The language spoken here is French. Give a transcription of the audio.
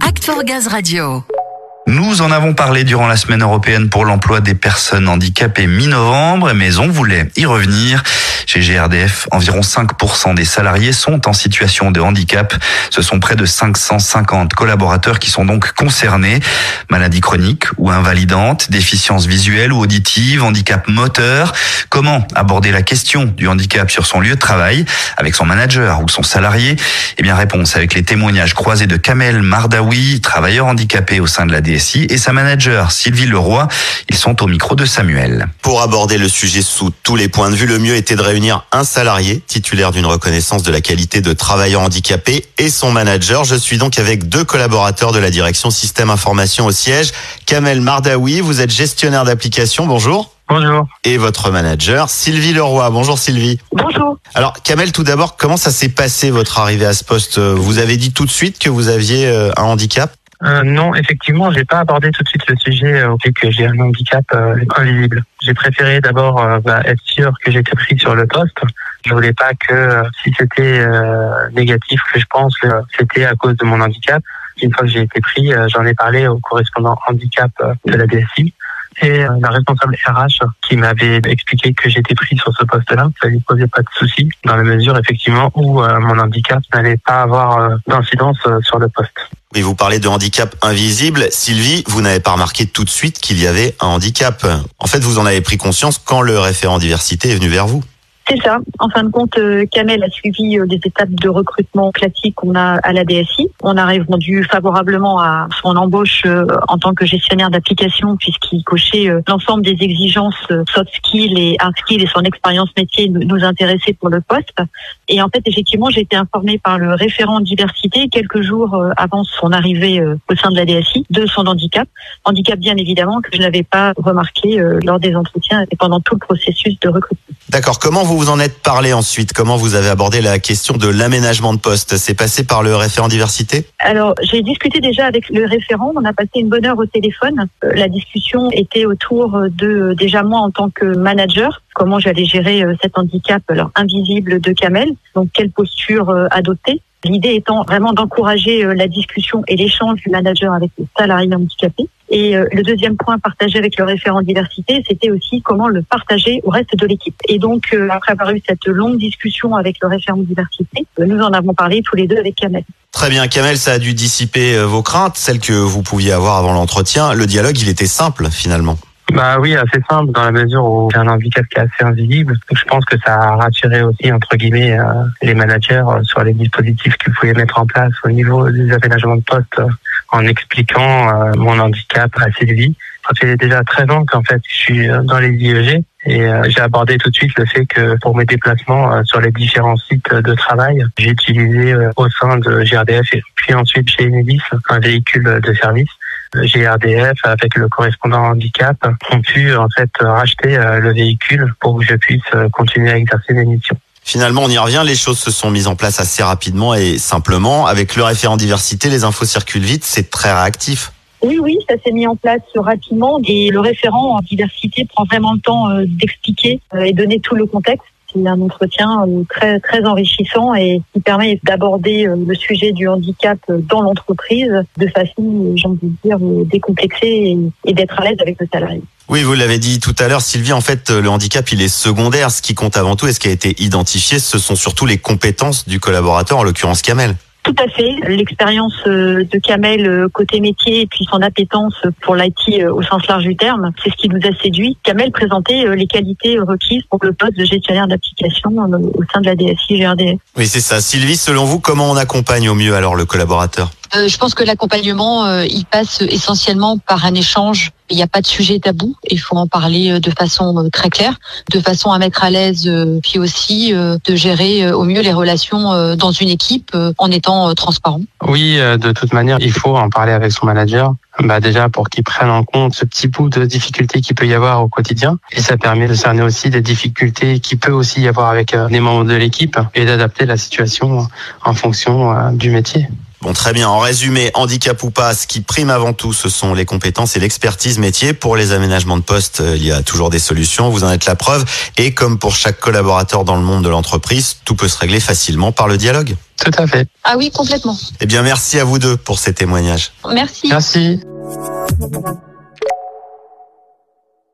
Act Gaz Radio. Nous en avons parlé durant la semaine européenne pour l'emploi des personnes handicapées mi-novembre, mais on voulait y revenir. Chez GRDF, environ 5% des salariés sont en situation de handicap. Ce sont près de 550 collaborateurs qui sont donc concernés. Maladies chroniques ou invalidantes, déficiences visuelles ou auditives, handicap moteur. Comment aborder la question du handicap sur son lieu de travail avec son manager ou son salarié? Eh bien, réponse avec les témoignages croisés de Kamel Mardaoui, travailleur handicapé au sein de la DSI, et sa manager Sylvie Leroy. Ils sont au micro de Samuel. Pour aborder le sujet sous tous les points de vue, le mieux était de réunir un salarié titulaire d'une reconnaissance de la qualité de travailleur handicapé et son manager. Je suis donc avec deux collaborateurs de la direction système information au siège. Kamel Mardaoui, vous êtes gestionnaire d'application. Bonjour. Bonjour. Et votre manager, Sylvie Leroy. Bonjour Sylvie. Bonjour. Alors Kamel, tout d'abord, comment ça s'est passé votre arrivée à ce poste? Vous avez dit tout de suite que vous aviez euh, un handicap? Euh, non, effectivement, j'ai pas abordé tout de suite le sujet euh, au fait que j'ai un handicap euh, invisible. J'ai préféré d'abord euh, bah, être sûr que j'étais pris sur le poste. Je voulais pas que euh, si c'était négatif, que je pense que c'était à cause de mon handicap. Une fois que j'ai été pris, j'en ai parlé au correspondant handicap de la DSI et la responsable RH qui m'avait expliqué que j'étais pris sur ce poste-là. Ça lui posait pas de soucis dans la mesure effectivement où mon handicap n'allait pas avoir d'incidence sur le poste. Et vous parlez de handicap invisible. Sylvie, vous n'avez pas remarqué tout de suite qu'il y avait un handicap. En fait, vous en avez pris conscience quand le référent diversité est venu vers vous. C'est ça. En fin de compte, euh, Kamel a suivi euh, des étapes de recrutement classiques qu'on a à la DSI. On a répondu favorablement à son embauche euh, en tant que gestionnaire d'application puisqu'il cochait l'ensemble des exigences soft skills et hard skills et son expérience métier nous intéressait pour le poste. Et en fait, effectivement, j'ai été informée par le référent diversité quelques jours avant son arrivée au sein de la DSI de son handicap. Handicap bien évidemment que je n'avais pas remarqué lors des entretiens et pendant tout le processus de recrutement. D'accord. Comment vous vous en êtes parlé ensuite? Comment vous avez abordé la question de l'aménagement de poste? C'est passé par le référent diversité? Alors, j'ai discuté déjà avec le référent. On a passé une bonne heure au téléphone. Euh, la discussion était autour de déjà moi en tant que manager comment j'allais gérer euh, cet handicap invisible de Kamel, donc quelle posture euh, adopter? L'idée étant vraiment d'encourager la discussion et l'échange du manager avec les salariés handicapés. Et euh, le deuxième point partagé avec le référent diversité, c'était aussi comment le partager au reste de l'équipe. Et donc, euh, après avoir eu cette longue discussion avec le référent diversité, euh, nous en avons parlé tous les deux avec Kamel. Très bien, Kamel, ça a dû dissiper vos craintes, celles que vous pouviez avoir avant l'entretien. Le dialogue, il était simple finalement. Bah oui, assez simple dans la mesure où j'ai un handicap qui est assez invisible. je pense que ça a rassuré aussi entre guillemets les managers sur les dispositifs qu'ils pouvaient mettre en place au niveau des aménagements de poste en expliquant euh, mon handicap à Sylvie. Ça fait déjà 13 ans qu'en fait je suis euh, dans les IEG et euh, j'ai abordé tout de suite le fait que pour mes déplacements sur les différents sites de travail, j'ai utilisé au sein de GRDF et puis ensuite chez Enedis un véhicule de service. GRDF avec le correspondant handicap ont pu en fait racheter le véhicule pour que je puisse continuer à exercer mes missions. Finalement, on y revient, les choses se sont mises en place assez rapidement et simplement. Avec le référent diversité, les infos circulent vite, c'est très réactif. Oui, oui, ça s'est mis en place rapidement et le référent en diversité prend vraiment le temps euh, d'expliquer euh, et donner tout le contexte. C'est un entretien euh, très très enrichissant et qui permet d'aborder le sujet du handicap dans l'entreprise de façon, j'ai envie de dire, décomplexée et d'être à l'aise avec le salarié. Oui, vous l'avez dit tout à l'heure, Sylvie, en fait, le handicap, il est secondaire. Ce qui compte avant tout et ce qui a été identifié, ce sont surtout les compétences du collaborateur, en l'occurrence Kamel. Tout à fait. L'expérience euh, de Kamel euh, côté métier et puis son appétence pour l'IT euh, au sens large du terme, c'est ce qui nous a séduit. Kamel présentait les qualités requises pour le poste de gestionnaire d'application au sein de la DSI GRDF. Oui, c'est ça. Sylvie, selon vous, comment on accompagne au mieux alors le collaborateur? Euh, je pense que l'accompagnement, euh, il passe essentiellement par un échange. Il n'y a pas de sujet tabou. Il faut en parler euh, de façon très claire, de façon à mettre à l'aise, puis aussi de gérer au mieux les relations dans une équipe en étant transparent. Oui, de toute manière, il faut en parler avec son manager. Bah déjà pour qu'il prenne en compte ce petit bout de difficultés qu'il peut y avoir au quotidien et ça permet de cerner aussi des difficultés qui peut aussi y avoir avec les membres de l'équipe et d'adapter la situation en fonction du métier. Bon, très bien. En résumé, handicap ou pas, ce qui prime avant tout, ce sont les compétences et l'expertise métier. Pour les aménagements de poste, euh, il y a toujours des solutions. Vous en êtes la preuve. Et comme pour chaque collaborateur dans le monde de l'entreprise, tout peut se régler facilement par le dialogue. Tout à fait. Ah oui, complètement. Eh bien, merci à vous deux pour ces témoignages. Merci. Merci.